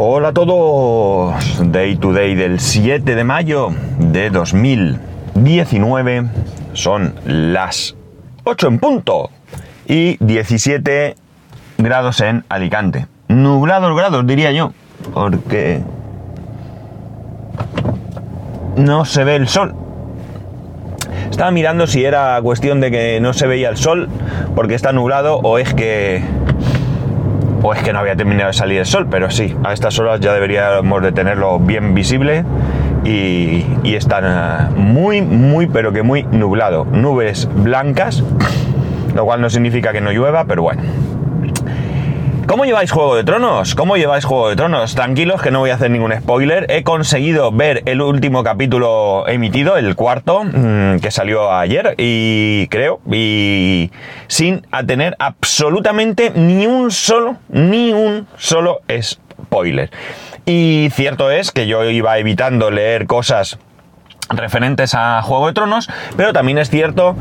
Hola a todos, Day to Day del 7 de mayo de 2019, son las 8 en punto y 17 grados en Alicante. Nublados grados diría yo, porque no se ve el sol. Estaba mirando si era cuestión de que no se veía el sol porque está nublado o es que o es que no había terminado de salir el sol, pero sí, a estas horas ya deberíamos de tenerlo bien visible y, y está muy, muy, pero que muy nublado. Nubes blancas, lo cual no significa que no llueva, pero bueno. ¿Cómo lleváis Juego de Tronos? ¿Cómo lleváis Juego de Tronos? Tranquilos que no voy a hacer ningún spoiler. He conseguido ver el último capítulo emitido, el cuarto, mm, que salió ayer, y creo, y sin tener absolutamente ni un solo, ni un solo spoiler. Y cierto es que yo iba evitando leer cosas referentes a Juego de Tronos, pero también es cierto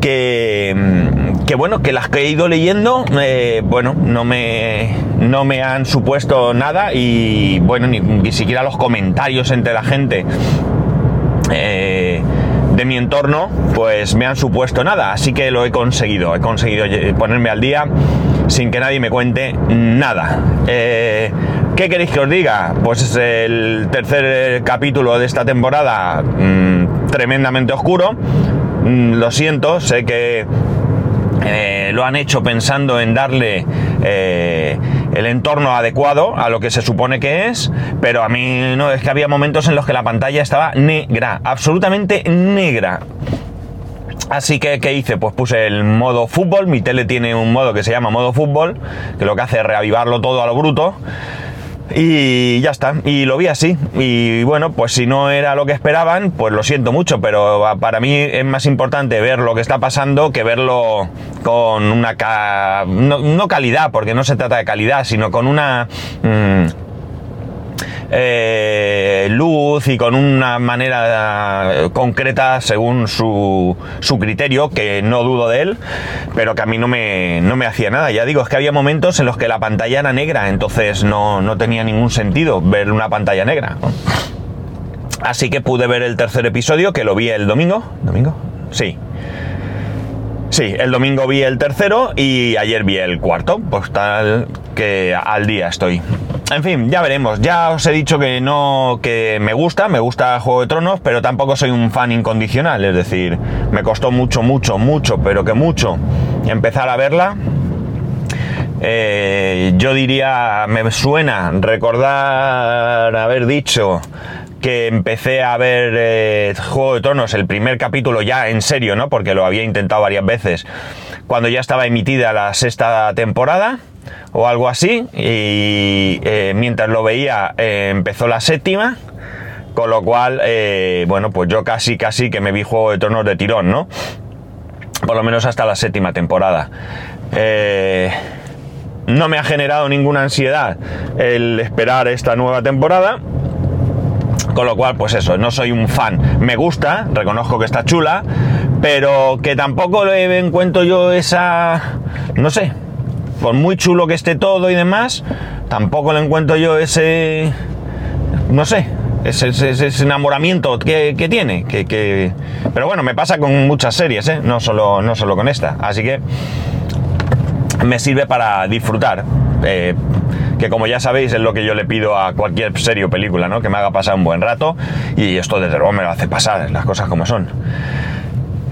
que, mm, que bueno, que las que he ido leyendo, eh, bueno, no me, no me han supuesto nada y bueno, ni, siquiera los comentarios entre la gente eh, de mi entorno, pues me han supuesto nada, así que lo he conseguido, he conseguido ponerme al día sin que nadie me cuente nada. Eh, ¿Qué queréis que os diga? Pues es el tercer capítulo de esta temporada mm, tremendamente oscuro Mm, lo siento, sé que eh, lo han hecho pensando en darle eh, el entorno adecuado a lo que se supone que es, pero a mí no, es que había momentos en los que la pantalla estaba negra, absolutamente negra. Así que, ¿qué hice? Pues puse el modo fútbol, mi tele tiene un modo que se llama modo fútbol, que lo que hace es reavivarlo todo a lo bruto. Y ya está, y lo vi así. Y bueno, pues si no era lo que esperaban, pues lo siento mucho, pero para mí es más importante ver lo que está pasando que verlo con una... no, calidad, porque no se trata de calidad, sino con una... Mm, eh, luz y con una manera concreta según su, su, criterio, que no dudo de él, pero que a mí no me, no me hacía nada. Ya digo, es que había momentos en los que la pantalla era negra, entonces no, no tenía ningún sentido ver una pantalla negra. Así que pude ver el tercer episodio, que lo vi el domingo. ¿Domingo? Sí. Sí, el domingo vi el tercero y ayer vi el cuarto. Pues tal que al día estoy. En fin, ya veremos. Ya os he dicho que no, que me gusta, me gusta Juego de Tronos, pero tampoco soy un fan incondicional. Es decir, me costó mucho, mucho, mucho, pero que mucho empezar a verla. Eh, yo diría, me suena recordar haber dicho que empecé a ver eh, Juego de Tronos, el primer capítulo ya en serio, ¿no? Porque lo había intentado varias veces, cuando ya estaba emitida la sexta temporada o algo así, y eh, mientras lo veía eh, empezó la séptima, con lo cual, bueno, pues yo casi, casi que me vi Juego de Tronos de tirón, ¿no? Por lo menos hasta la séptima temporada. no me ha generado ninguna ansiedad el esperar esta nueva temporada. Con lo cual, pues eso, no soy un fan. Me gusta, reconozco que está chula, pero que tampoco le encuentro yo esa, no sé, por muy chulo que esté todo y demás, tampoco le encuentro yo ese, no sé, ese, enamoramiento que, tiene. Que, Pero bueno, me pasa con muchas series, ¿eh? no, solo, no solo con esta. Así que me sirve para disfrutar. Eh, que como ya sabéis es lo que yo le pido a cualquier serie o película, ¿no? Que me haga pasar un buen rato y esto desde luego me lo hace pasar, las cosas como son.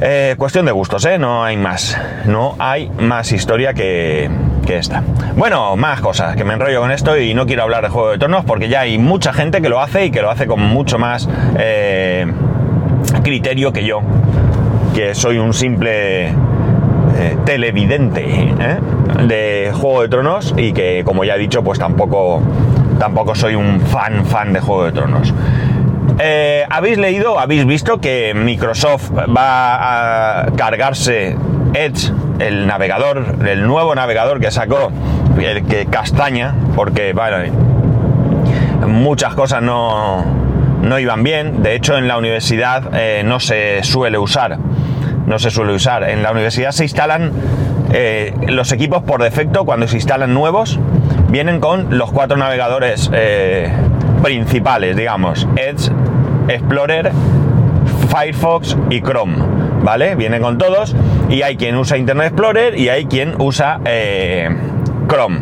Eh, cuestión de gustos, ¿eh? No hay más. No hay más historia que, esta. Bueno, más cosas, que me enrollo con esto y no quiero hablar de Juego de Tronos porque ya hay mucha gente que lo hace y que lo hace con mucho más eh, criterio que yo, que soy un simple eh, televidente ¿eh? De Juego de Tronos y que, como ya he dicho, pues tampoco, tampoco soy un fan, fan de Juego de Tronos. ¿Habéis leído, habéis visto que Microsoft va a cargarse Edge, el navegador, el nuevo navegador que sacó, el que castaña, porque bueno, muchas cosas no, no iban bien. De hecho, en la universidad eh, no se suele usar. No se suele usar. En la universidad se instalan eh, los equipos por defecto cuando se instalan nuevos. vienen con los cuatro navegadores eh, principales, digamos, Edge, Explorer, Firefox y Chrome, ¿vale? Vienen con todos y hay quien usa Internet Explorer y hay quien usa eh, Chrome.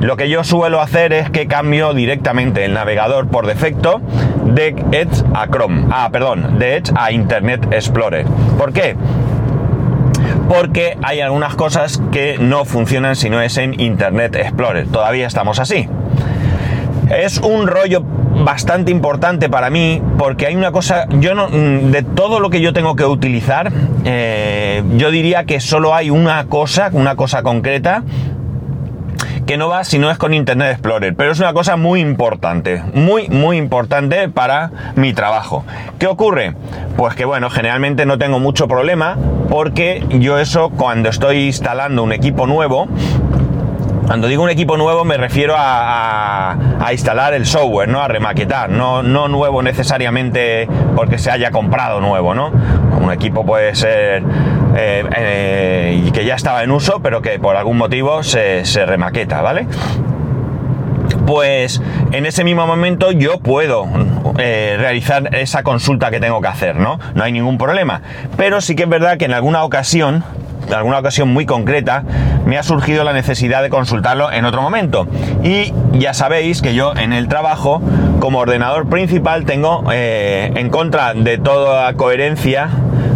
Lo que yo suelo hacer es que cambio directamente el navegador por defecto de Edge a Chrome. Ah, perdón, de Edge a Internet Explorer. ¿Por qué? Porque hay algunas cosas que no funcionan si no es en Internet Explorer. Todavía estamos así. Es un rollo bastante importante para mí porque hay una cosa, yo no, mm, de todo lo que yo tengo que utilizar, eh, yo diría que solo hay una cosa, una cosa concreta que no va si no es con Internet Explorer, pero es una cosa muy importante, muy, muy importante para mi trabajo. ¿Qué ocurre? Pues que bueno, generalmente no tengo mucho problema porque yo eso cuando estoy instalando un equipo nuevo, cuando digo un equipo nuevo me refiero a, instalar el software, ¿no? A remaquetar, no, nuevo necesariamente porque se haya comprado nuevo, ¿no? Un equipo puede ser eh, eh, que ya estaba en uso, pero que por algún motivo se, remaqueta, ¿vale? Pues en ese mismo momento yo puedo eh, realizar esa consulta que tengo que hacer, ¿no? No hay ningún problema. Pero sí que es verdad que en alguna ocasión alguna ocasión muy concreta, me ha surgido la necesidad de consultarlo en otro momento. Y ya sabéis que yo en el trabajo, como ordenador principal, tengo eh, en contra de toda coherencia,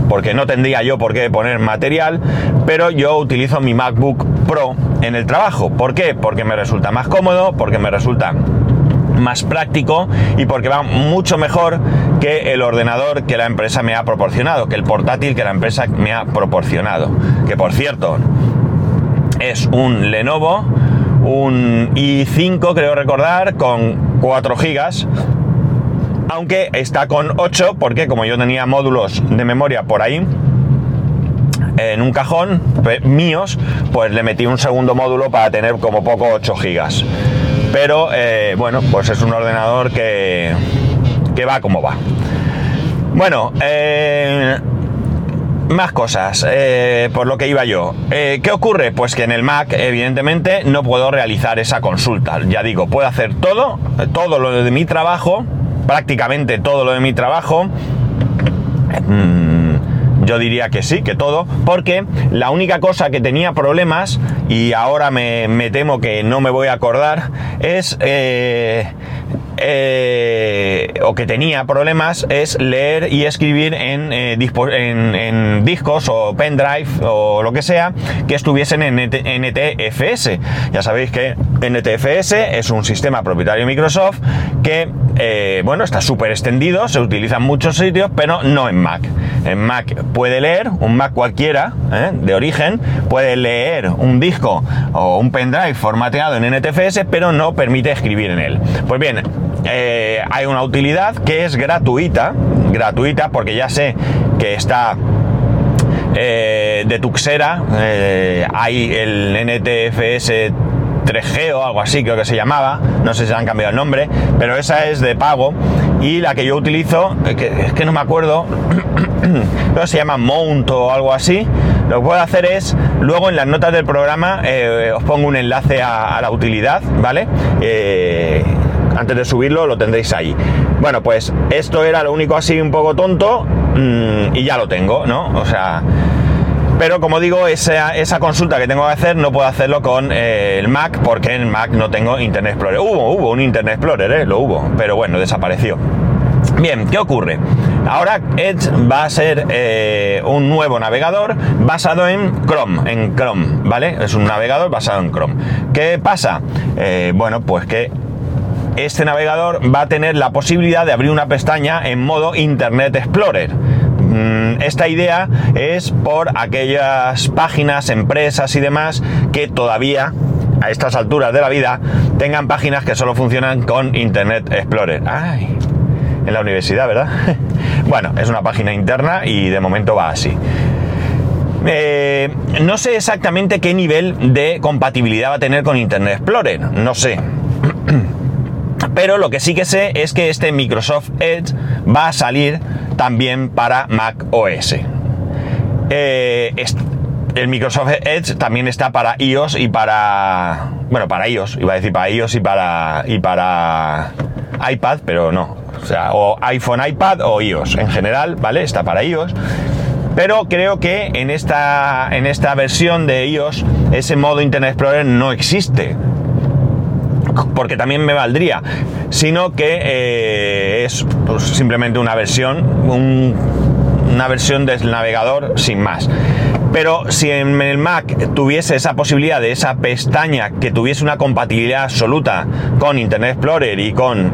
porque no tendría yo por qué poner material, pero yo utilizo mi MacBook Pro en el trabajo. ¿Por qué? Porque me resulta más cómodo, porque me resulta más práctico y porque va mucho mejor que el ordenador que la empresa me ha proporcionado, que el portátil que la empresa me ha proporcionado. Que por cierto, es un Lenovo, un i5 creo recordar, con 4 GB. Aunque está con 8 porque como yo tenía módulos de memoria por ahí, en un cajón míos, pues le metí un segundo módulo para tener como poco 8 gigas. Pero eh, bueno, pues es un ordenador que, que va como va. Bueno, eh, más cosas, eh, por lo que iba yo. ¿Qué ocurre? Pues que en el Mac, evidentemente, no puedo realizar esa consulta. Ya digo, puedo hacer todo, todo lo de mi trabajo, prácticamente todo lo de mi trabajo. Mm, yo diría que sí, que todo, porque la única cosa que tenía problemas, y ahora me, temo que no me voy a acordar, es... Eh, eh, o que tenía problemas es leer y escribir en, eh, discos o pendrive o lo que sea que estuviesen en NTFS. Ya sabéis que NTFS es un sistema propietario de Microsoft que, bueno, está súper extendido, se utiliza en muchos sitios, pero no en Mac. En Mac puede leer, un Mac cualquiera, ¿eh? de origen, puede leer un disco o un pendrive formateado en NTFS, pero no permite escribir en él. Pues bien, eh, hay una utilidad que es gratuita, gratuita porque ya sé que está eh, de Tuxera, hay el NTFS 3G o algo así, creo que se llamaba, no sé si han cambiado el nombre, pero esa es de pago y la que yo utilizo, que, es que no me acuerdo, se llama Mount o algo así, lo que puedo hacer es, luego en las notas del programa eh, os pongo un enlace a, la utilidad, ¿vale? Eh, antes de subirlo lo tendréis ahí. Bueno, pues esto era lo único así un poco tonto mm, y ya lo tengo, ¿no? O sea, pero como digo, esa, esa, consulta que tengo que hacer no puedo hacerlo con eh, el Mac porque en Mac no tengo Internet Explorer. Hubo, hubo un Internet Explorer, ¿eh? lo hubo, pero bueno, desapareció. Bien, ¿qué ocurre? Ahora Edge va a ser eh, un nuevo navegador basado en Chrome, en Chrome, ¿vale? Es un navegador basado en Chrome. ¿Qué pasa? bueno, pues que este navegador va a tener la posibilidad de abrir una pestaña en modo Internet Explorer. Mm, esta idea es por aquellas páginas, empresas y demás que todavía a estas alturas de la vida tengan páginas que solo funcionan con Internet Explorer. Ay, en la universidad, ¿verdad? bueno, es una página interna y de momento va así. Eh, no sé exactamente qué nivel de compatibilidad va a tener con Internet Explorer, no sé. Pero lo que sí que sé es que este Microsoft Edge va a salir también para Mac OS. Eh, el Microsoft Edge también está para iOS y para. Bueno, para iOS, iba a decir para iOS y para. y para iPad, pero no. O sea, o iPhone, iPad o iOS en general, ¿vale? Está para iOS. Pero creo que en esta, en esta versión de iOS ese modo Internet Explorer no existe. Porque también me valdría. Sino que eh, es pues, simplemente una versión, una versión del navegador sin más. Pero si en el Mac tuviese esa posibilidad de esa pestaña que tuviese una compatibilidad absoluta con Internet Explorer y con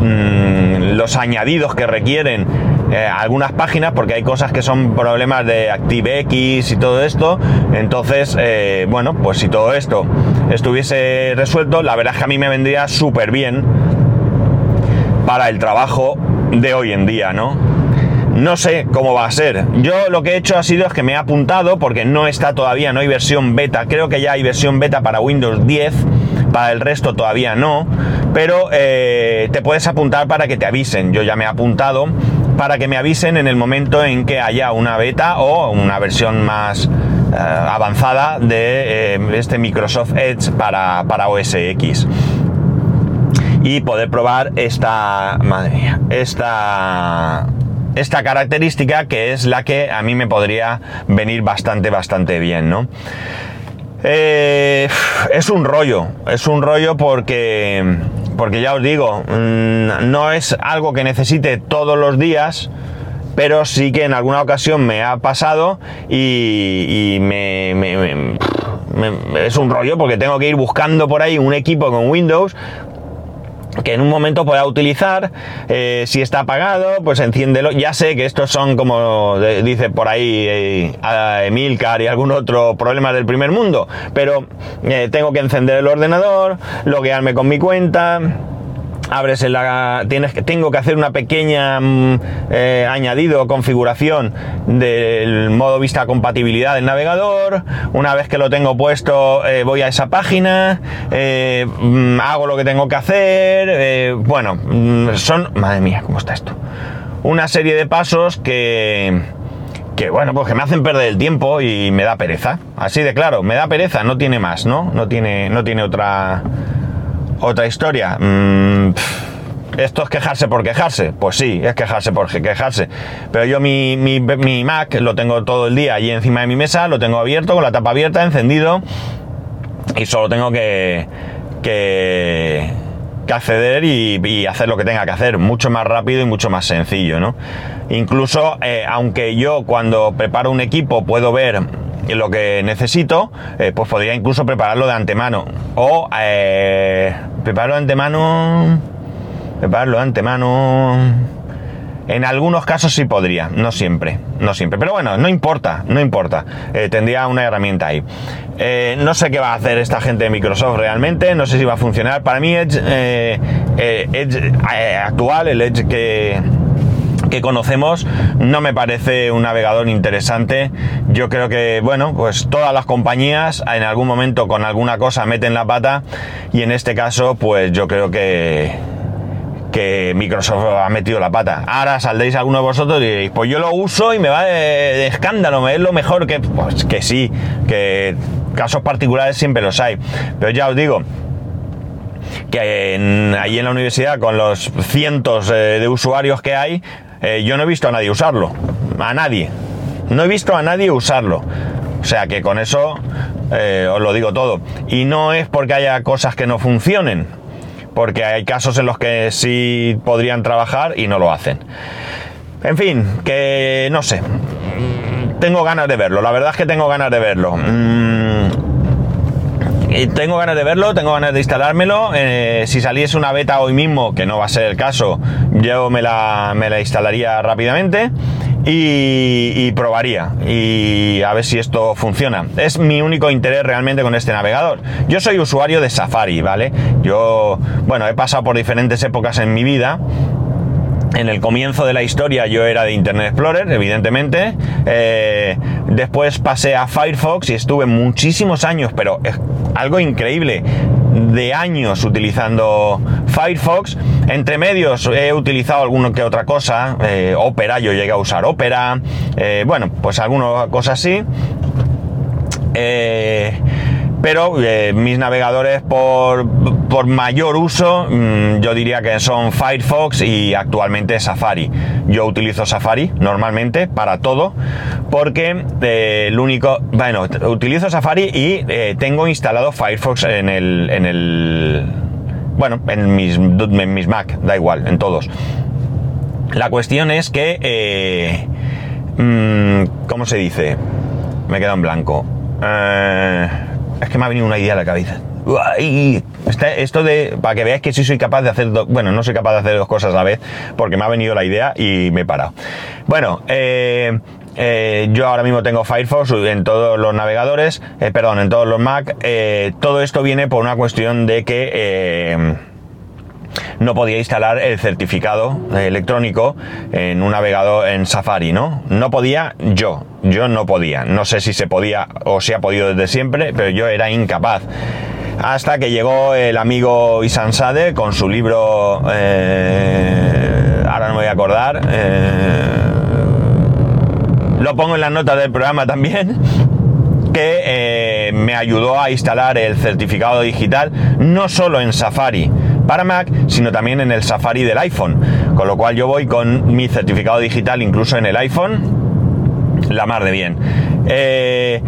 mm, los añadidos que requieren eh, algunas páginas, porque hay cosas que son problemas de ActiveX y todo esto. Entonces, eh, bueno, pues si todo esto estuviese resuelto, la verdad es que a mí me vendría súper bien para el trabajo de hoy en día, ¿no? No sé cómo va a ser. Yo lo que he hecho ha sido es que me he apuntado porque no está todavía, no hay versión beta. Creo que ya hay versión beta para Windows 10, para el resto todavía no. Pero eh, te puedes apuntar para que te avisen. Yo ya me he apuntado para que me avisen en el momento en que haya una beta o una versión más eh, avanzada de eh, este Microsoft Edge para, para OS X y poder probar esta, madre mía, esta esta característica que es la que a mí me podría venir bastante, bastante bien, ¿no? Eh, es un rollo, es un rollo porque, porque ya os digo, mm, no es algo que necesite todos los días, pero sí que en alguna ocasión me ha pasado y, me, es un rollo porque tengo que ir buscando por ahí un equipo con Windows que en un momento pueda utilizar, eh, si está apagado, pues enciéndelo. Ya sé que estos son como dice por ahí eh, Emilcar y algún otro problema del primer mundo, pero eh, tengo que encender el ordenador, loguearme con mi cuenta abres la tienes que tengo que hacer una pequeña mm, eh, añadido configuración del modo vista compatibilidad del navegador una vez que lo tengo puesto eh, voy a esa página eh, mm, hago lo que tengo que hacer bueno mm, son madre mía cómo está esto una serie de pasos que que bueno, pues que me hacen perder el tiempo y me da pereza. Así de claro, me da pereza, no tiene más, ¿no? No tiene, no tiene otra, otra historia. Mm, ¿Esto es quejarse por quejarse? Pues sí, es quejarse por quejarse. Pero yo mi, mi, Mac lo tengo todo el día allí encima de mi mesa, lo tengo abierto, con la tapa abierta, encendido. Y solo tengo que, que, acceder y, hacer lo que tenga que hacer. Mucho más rápido y mucho más sencillo, ¿no? Incluso, eh, aunque yo cuando preparo un equipo puedo ver lo que necesito, eh, pues podría incluso prepararlo de antemano. O eh, prepararlo de antemano. Prepararlo de antemano. En algunos casos sí podría, no siempre, no siempre. Pero bueno, no importa, no importa. Eh, tendría una herramienta ahí. no sé qué va a hacer esta gente de Microsoft realmente, no sé si va a funcionar. Para mí Edge, Edge actual, el Edge que, que conocemos no me parece un navegador interesante. Yo creo que, bueno, pues todas las compañías en algún momento con alguna cosa meten la pata y en este caso, pues yo creo que que Microsoft ha metido la pata. Ahora saldréis alguno de vosotros y diréis, pues yo lo uso y me va de, escándalo, me es lo mejor que... Pues que sí, que casos particulares siempre los hay. Pero ya os digo, que ahí en la universidad, con los cientos eh, de usuarios que hay, eh, yo no he visto a nadie usarlo. A nadie. No he visto a nadie usarlo. O sea que con eso eh, os lo digo todo. Y no es porque haya cosas que no funcionen. Porque hay casos en los que sí podrían trabajar y no lo hacen. En fin, que no sé. Tengo ganas de verlo. La verdad es que tengo ganas de verlo. Mm, tengo ganas de verlo, tengo ganas de instalármelo. Eh, si saliese una beta hoy mismo, que no va a ser el caso, yo me la, me la instalaría rápidamente. Y, probaría y a ver si esto funciona. Es mi único interés realmente con este navegador. Yo soy usuario de Safari, ¿vale? Yo, bueno, he pasado por diferentes épocas en mi vida en el comienzo de la historia yo era de Internet Explorer, evidentemente. Eh, después pasé a Firefox y estuve muchísimos años, pero es algo increíble, de años utilizando Firefox. Entre medios he utilizado alguna que otra cosa, eh, Opera, yo llegué a usar Opera, eh, bueno, pues alguna cosa así. Eh, pero eh, mis navegadores por, por mayor uso mm, yo diría que son Firefox y actualmente Safari. Yo utilizo Safari normalmente para todo porque eh, el único, bueno, utilizo Safari y eh, tengo instalado Firefox en el, en el, bueno, en mis, en mis Mac, da igual, en todos. La cuestión es que, mm, ¿cómo se dice? Me queda en blanco. Es que me ha venido una idea a la cabeza. esto de. Para que veáis que sí soy capaz de hacer. dos... bueno, no soy capaz de hacer dos cosas a la vez. Porque me ha venido la idea y me he parado. Bueno, eh, eh, yo ahora mismo tengo Firefox en todos los navegadores. Eh, perdón, en todos los Mac. todo esto viene por una cuestión de que no podía instalar el certificado electrónico en un navegador en Safari, ¿no? No podía yo, yo no podía. No sé si se podía o si ha podido desde siempre, pero yo era incapaz. Hasta que llegó el amigo Isan Sade con su libro, eh, ahora no me voy a acordar, eh, lo pongo en las notas del programa también, que eh, me ayudó a instalar el certificado digital no solo en Safari, para Mac, sino también en el Safari del iPhone. Con lo cual yo voy con mi certificado digital incluso en el iPhone, la mar de bien. Eh,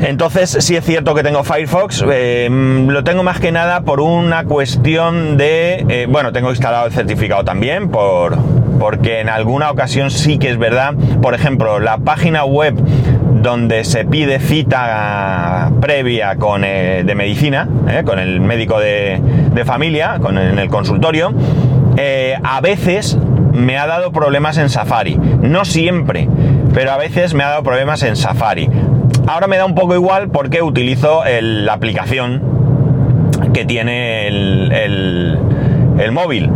entonces, sí es cierto que tengo Firefox, eh, lo tengo más que nada por una cuestión de, eh, bueno, tengo instalado el certificado también, por, porque en alguna ocasión sí que es verdad, por ejemplo, la página web donde se pide cita previa con, eh, de medicina, eh, con el médico de, familia, con, en el consultorio, eh, a veces me ha dado problemas en Safari. No siempre, pero a veces me ha dado problemas en Safari. Ahora me da un poco igual porque utilizo la aplicación que tiene el el móvil.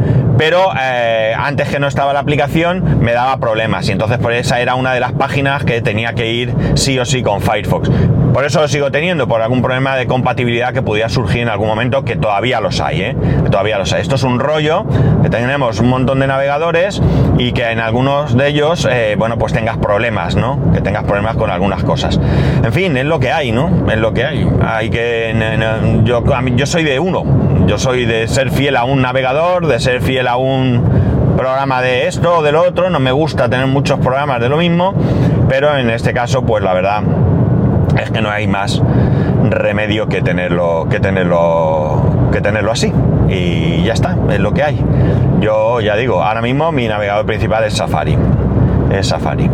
Pero eh, antes que no estaba la aplicación me daba problemas y entonces por esa era una de las páginas que tenía que ir sí o sí con Firefox. Por eso lo sigo teniendo, por algún problema de compatibilidad que pudiera surgir en algún momento, que todavía los hay, ¿eh? todavía los hay. Esto es un rollo, que tenemos un montón de navegadores y que en algunos de ellos, eh, bueno, pues tengas problemas, ¿no? Que tengas problemas con algunas cosas. En fin, es lo que hay, ¿no? Es lo que hay. Hay que... Yo, yo soy de uno, yo soy de ser fiel a un navegador, de ser fiel a un programa de esto o del otro, no me gusta tener muchos programas de lo mismo, pero en este caso, pues la verdad es que no hay más remedio que tenerlo, que tenerlo, que tenerlo así. Y ya está, es lo que hay. Yo ya digo, ahora mismo mi navegador principal es Safari. Es Safari.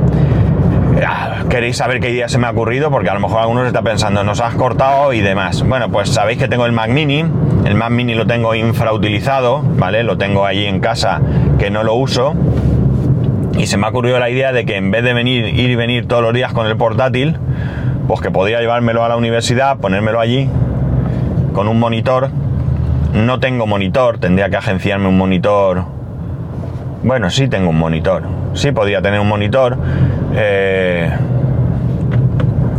Ah, ¿Queréis saber qué idea se me ha ocurrido? Porque a lo mejor algunos está pensando, nos has cortado y demás. Bueno, pues sabéis que tengo el Mac Mini. El Mac Mini lo tengo infrautilizado, ¿vale? Lo tengo allí en casa que no lo uso. Y se me ha ocurrido la idea de que en vez de venir, ir y venir todos los días con el portátil, pues que podría llevármelo a la universidad, ponérmelo allí con un monitor. No tengo monitor, tendría que agenciarme un monitor. Bueno, sí tengo un monitor. Sí podría tener un monitor. Eh,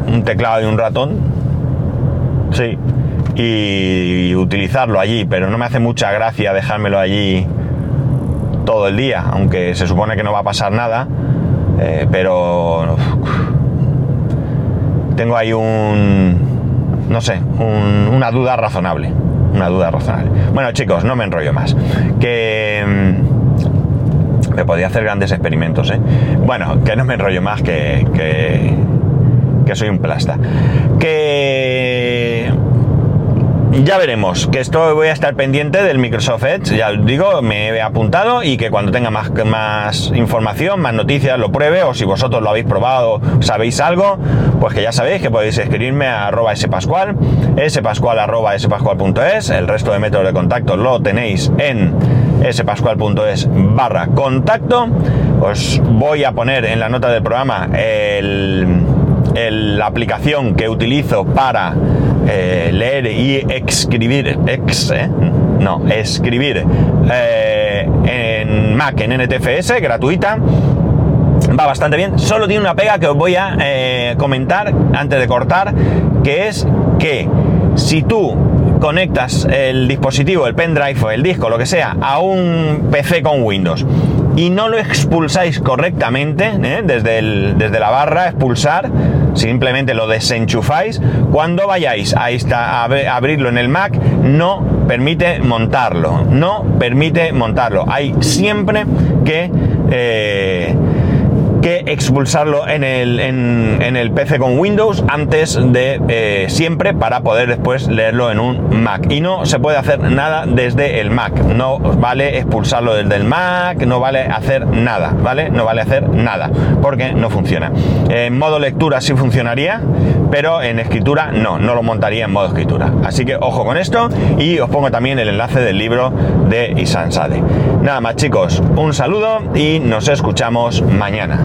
un teclado y un ratón. Sí. Y utilizarlo allí, pero no me hace mucha gracia dejármelo allí todo el día, aunque se supone que no va a pasar nada. Eh, pero tengo ahí un, no sé, una duda razonable. Una duda razonable. Bueno, chicos, no me enrollo más. Que me podía hacer grandes experimentos, ¿eh? Bueno, que no me enrollo más, que, que, que soy un plasta. Que ya veremos, que esto voy a estar pendiente del Microsoft Edge, ya os digo, me he apuntado y que cuando tenga más, más información, más noticias, lo pruebe o si vosotros lo habéis probado, sabéis algo, pues que ya sabéis que podéis escribirme a arroba spascual, spascual arroba spascual.es, el resto de métodos de contacto lo tenéis en spascual.es barra contacto, os voy a poner en la nota del programa la aplicación que utilizo para eh, leer y escribir, ex, eh, no, escribir eh, en Mac, en NTFS, gratuita. Va bastante bien. Solo tiene una pega que os voy a comentar antes de cortar, que es que si tú conectas el dispositivo, el pendrive o el disco, lo que sea, a un PC con Windows y no lo expulsáis correctamente, desde, desde la barra, expulsar, simplemente lo desenchufáis. Cuando vayáis a, esta- a ve- a abrirlo en el Mac, no permite montarlo. No permite montarlo. Hay siempre que. eh, que expulsarlo en el, en, el PC con Windows antes de eh, siempre para poder después leerlo en un Mac. Y no se puede hacer nada desde el Mac. No vale expulsarlo desde el Mac, no vale hacer nada, ¿vale? No vale hacer nada porque no funciona. En modo lectura sí funcionaría, pero en escritura no, no lo montaría en modo escritura. Así que ojo con esto y os pongo también el enlace del libro de Isan Sade. Nada más chicos, un saludo y nos escuchamos mañana.